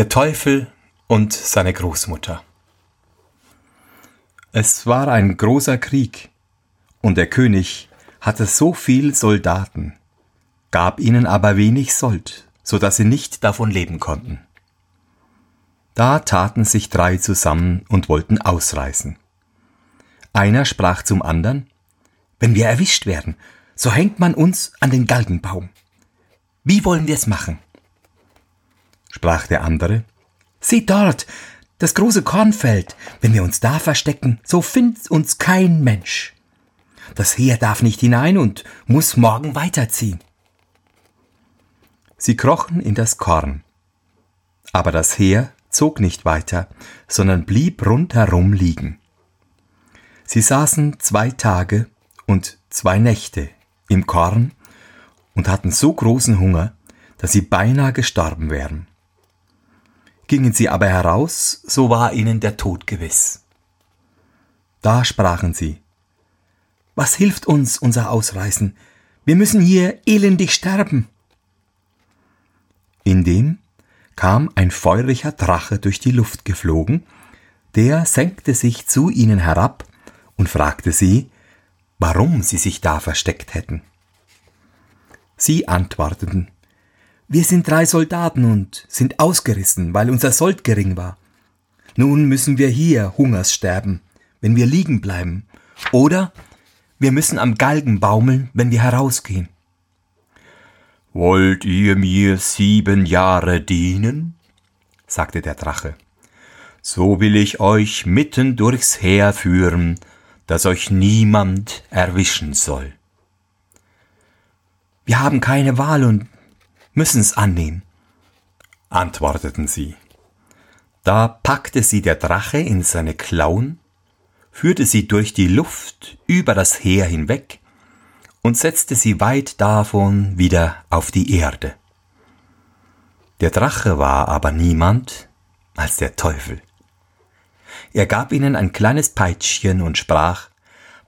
Der Teufel und seine Großmutter. Es war ein großer Krieg, und der König hatte so viel Soldaten, gab ihnen aber wenig Sold, so dass sie nicht davon leben konnten. Da taten sich drei zusammen und wollten ausreißen. Einer sprach zum andern, wenn wir erwischt werden, so hängt man uns an den Galgenbaum. Wie wollen wir es machen? Sprach der andere. Sieh dort, das große Kornfeld. Wenn wir uns da verstecken, so findet uns kein Mensch. Das Heer darf nicht hinein und muss morgen weiterziehen. Sie krochen in das Korn. Aber das Heer zog nicht weiter, sondern blieb rundherum liegen. Sie saßen zwei Tage und zwei Nächte im Korn und hatten so großen Hunger, dass sie beinahe gestorben wären. Gingen sie aber heraus, so war ihnen der Tod gewiss. Da sprachen sie, Was hilft uns unser Ausreißen? Wir müssen hier elendig sterben. Indem kam ein feuriger Drache durch die Luft geflogen, der senkte sich zu ihnen herab und fragte sie, warum sie sich da versteckt hätten. Sie antworteten, wir sind drei Soldaten und sind ausgerissen, weil unser Sold gering war. Nun müssen wir hier Hungers sterben, wenn wir liegen bleiben. Oder wir müssen am Galgen baumeln, wenn wir herausgehen. Wollt ihr mir sieben Jahre dienen? sagte der Drache. So will ich euch mitten durchs Heer führen, dass euch niemand erwischen soll. Wir haben keine Wahl und müssen's annehmen, antworteten sie. Da packte sie der Drache in seine Klauen, führte sie durch die Luft über das Heer hinweg und setzte sie weit davon wieder auf die Erde. Der Drache war aber niemand als der Teufel. Er gab ihnen ein kleines Peitschchen und sprach,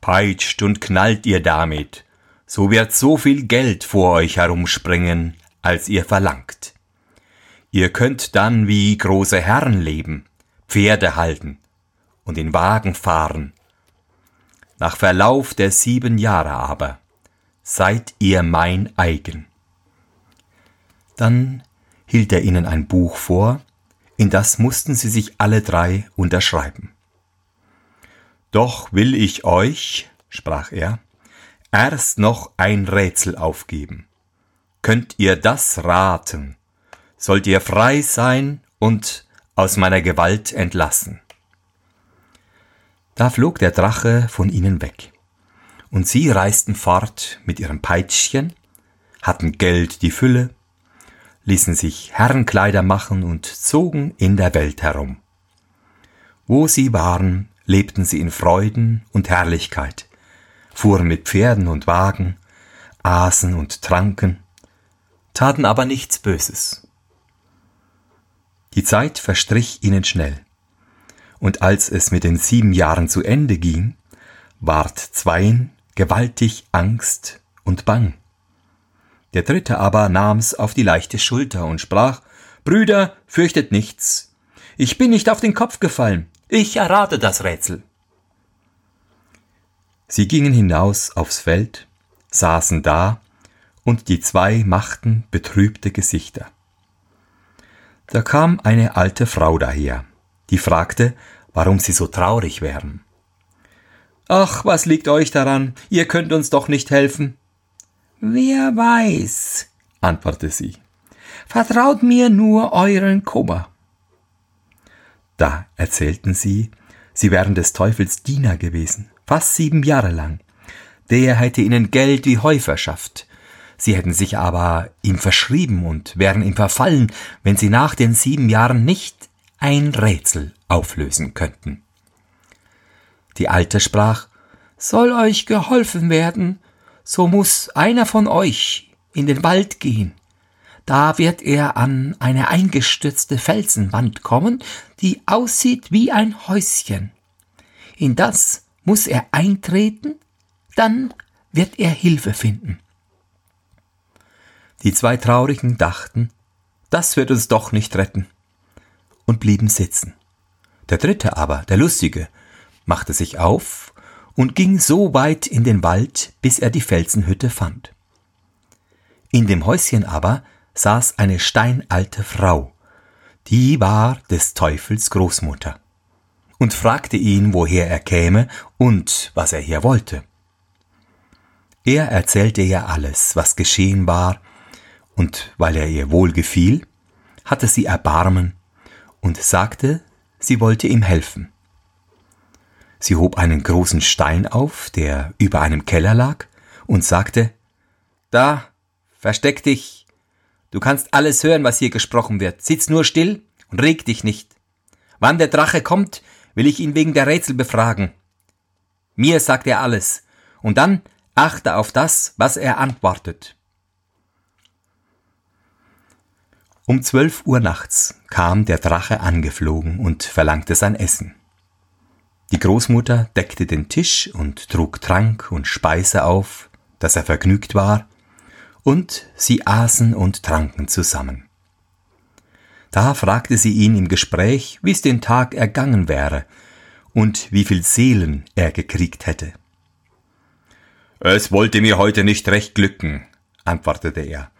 Peitscht und knallt ihr damit, so wird so viel Geld vor euch herumspringen, als ihr verlangt. Ihr könnt dann wie große Herren leben, Pferde halten und in Wagen fahren. Nach Verlauf der sieben Jahre aber seid ihr mein eigen. Dann hielt er ihnen ein Buch vor, in das mussten sie sich alle drei unterschreiben. Doch will ich euch, sprach er, erst noch ein Rätsel aufgeben. Könnt ihr das raten? Sollt ihr frei sein und aus meiner Gewalt entlassen? Da flog der Drache von ihnen weg, und sie reisten fort mit ihrem Peitschchen, hatten Geld die Fülle, ließen sich Herrenkleider machen und zogen in der Welt herum. Wo sie waren, lebten sie in Freuden und Herrlichkeit, fuhren mit Pferden und Wagen, aßen und tranken, taten aber nichts Böses. Die Zeit verstrich ihnen schnell, und als es mit den sieben Jahren zu Ende ging, ward zweien gewaltig Angst und Bang. Der dritte aber nahm's auf die leichte Schulter und sprach Brüder, fürchtet nichts. Ich bin nicht auf den Kopf gefallen. Ich errate das Rätsel. Sie gingen hinaus aufs Feld, saßen da und die zwei machten betrübte Gesichter. Da kam eine alte Frau daher, die fragte, warum sie so traurig wären. Ach, was liegt euch daran? Ihr könnt uns doch nicht helfen. Wer weiß, antwortete sie. Vertraut mir nur euren Kummer. Da erzählten sie, sie wären des Teufels Diener gewesen, fast sieben Jahre lang. Der hätte ihnen Geld wie Heu verschafft, Sie hätten sich aber ihm verschrieben und wären ihm verfallen, wenn sie nach den sieben Jahren nicht ein Rätsel auflösen könnten. Die Alte sprach, Soll euch geholfen werden, so muss einer von euch in den Wald gehen. Da wird er an eine eingestürzte Felsenwand kommen, die aussieht wie ein Häuschen. In das muss er eintreten, dann wird er Hilfe finden. Die zwei Traurigen dachten, das wird uns doch nicht retten. und blieben sitzen. Der dritte aber, der Lustige, machte sich auf und ging so weit in den Wald, bis er die Felsenhütte fand. In dem Häuschen aber saß eine steinalte Frau, die war des Teufels Großmutter, und fragte ihn, woher er käme und was er hier wollte. Er erzählte ihr alles, was geschehen war, und weil er ihr wohl gefiel, hatte sie Erbarmen und sagte, sie wollte ihm helfen. Sie hob einen großen Stein auf, der über einem Keller lag, und sagte Da, versteck dich. Du kannst alles hören, was hier gesprochen wird. Sitz nur still und reg dich nicht. Wann der Drache kommt, will ich ihn wegen der Rätsel befragen. Mir sagt er alles, und dann achte auf das, was er antwortet. Um zwölf Uhr nachts kam der Drache angeflogen und verlangte sein Essen. Die Großmutter deckte den Tisch und trug Trank und Speise auf, dass er vergnügt war, und sie aßen und tranken zusammen. Da fragte sie ihn im Gespräch, wie es den Tag ergangen wäre und wie viel Seelen er gekriegt hätte. Es wollte mir heute nicht recht glücken, antwortete er.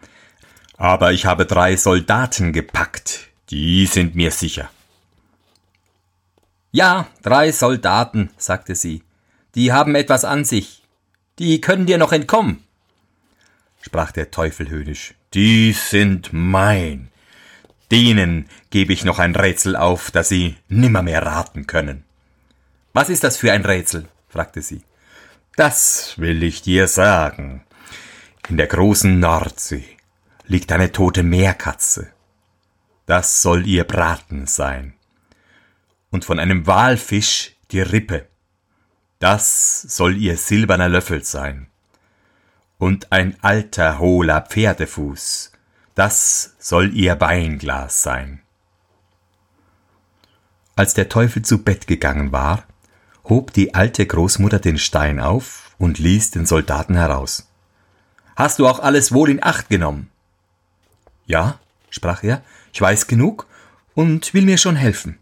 Aber ich habe drei Soldaten gepackt, die sind mir sicher. Ja, drei Soldaten, sagte sie. Die haben etwas an sich. Die können dir noch entkommen. Sprach der Teufel höhnisch. Die sind mein. Denen gebe ich noch ein Rätsel auf, das sie nimmermehr raten können. Was ist das für ein Rätsel? fragte sie. Das will ich dir sagen. In der großen Nordsee liegt eine tote Meerkatze. Das soll ihr Braten sein und von einem Walfisch die Rippe. Das soll ihr silberner Löffel sein. Und ein alter hohler Pferdefuß, das soll ihr Weinglas sein. Als der Teufel zu Bett gegangen war, hob die alte Großmutter den Stein auf und ließ den Soldaten heraus. Hast du auch alles wohl in Acht genommen? Ja, sprach er, ich weiß genug und will mir schon helfen.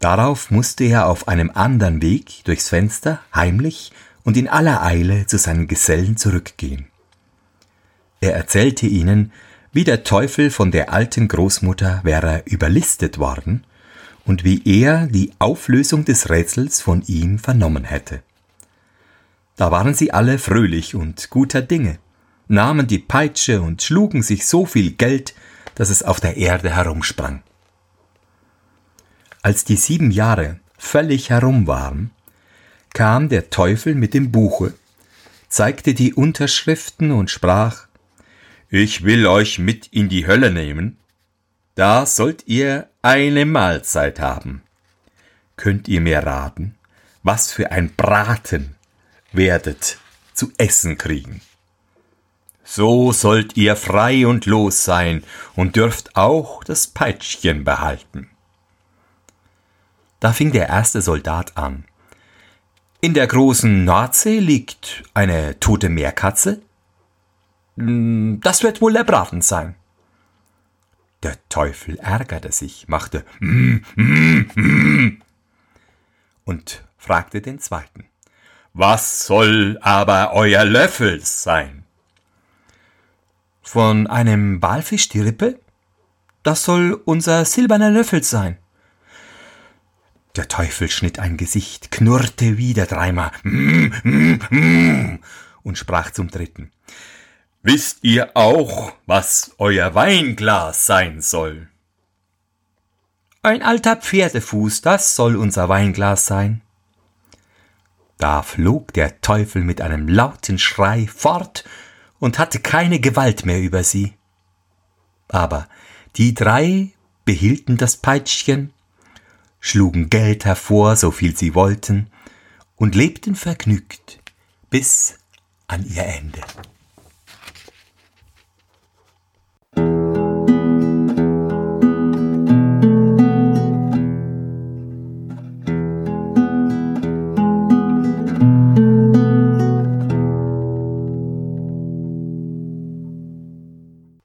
Darauf musste er auf einem anderen Weg durchs Fenster heimlich und in aller Eile zu seinen Gesellen zurückgehen. Er erzählte ihnen, wie der Teufel von der alten Großmutter wäre überlistet worden und wie er die Auflösung des Rätsels von ihm vernommen hätte. Da waren sie alle fröhlich und guter Dinge, nahmen die Peitsche und schlugen sich so viel Geld, dass es auf der Erde herumsprang. Als die sieben Jahre völlig herum waren, kam der Teufel mit dem Buche, zeigte die Unterschriften und sprach Ich will euch mit in die Hölle nehmen, da sollt ihr eine Mahlzeit haben. Könnt ihr mir raten, was für ein Braten werdet zu essen kriegen? So sollt ihr frei und los sein und dürft auch das Peitschchen behalten. Da fing der erste Soldat an. In der großen Nordsee liegt eine tote Meerkatze. Hm, das wird wohl der Braten sein. Der Teufel ärgerte sich, machte mm, mm, mm, und fragte den zweiten. Was soll aber euer Löffel sein? Von einem Walfisch die Rippe? Das soll unser silberner Löffel sein. Der Teufel schnitt ein Gesicht, knurrte wieder dreimal mm, mm, mm, und sprach zum dritten. Wisst ihr auch, was euer Weinglas sein soll? Ein alter Pferdefuß, das soll unser Weinglas sein. Da flog der Teufel mit einem lauten Schrei fort und hatte keine Gewalt mehr über sie. Aber die drei behielten das Peitschchen schlugen Geld hervor, so viel sie wollten, und lebten vergnügt bis an ihr Ende.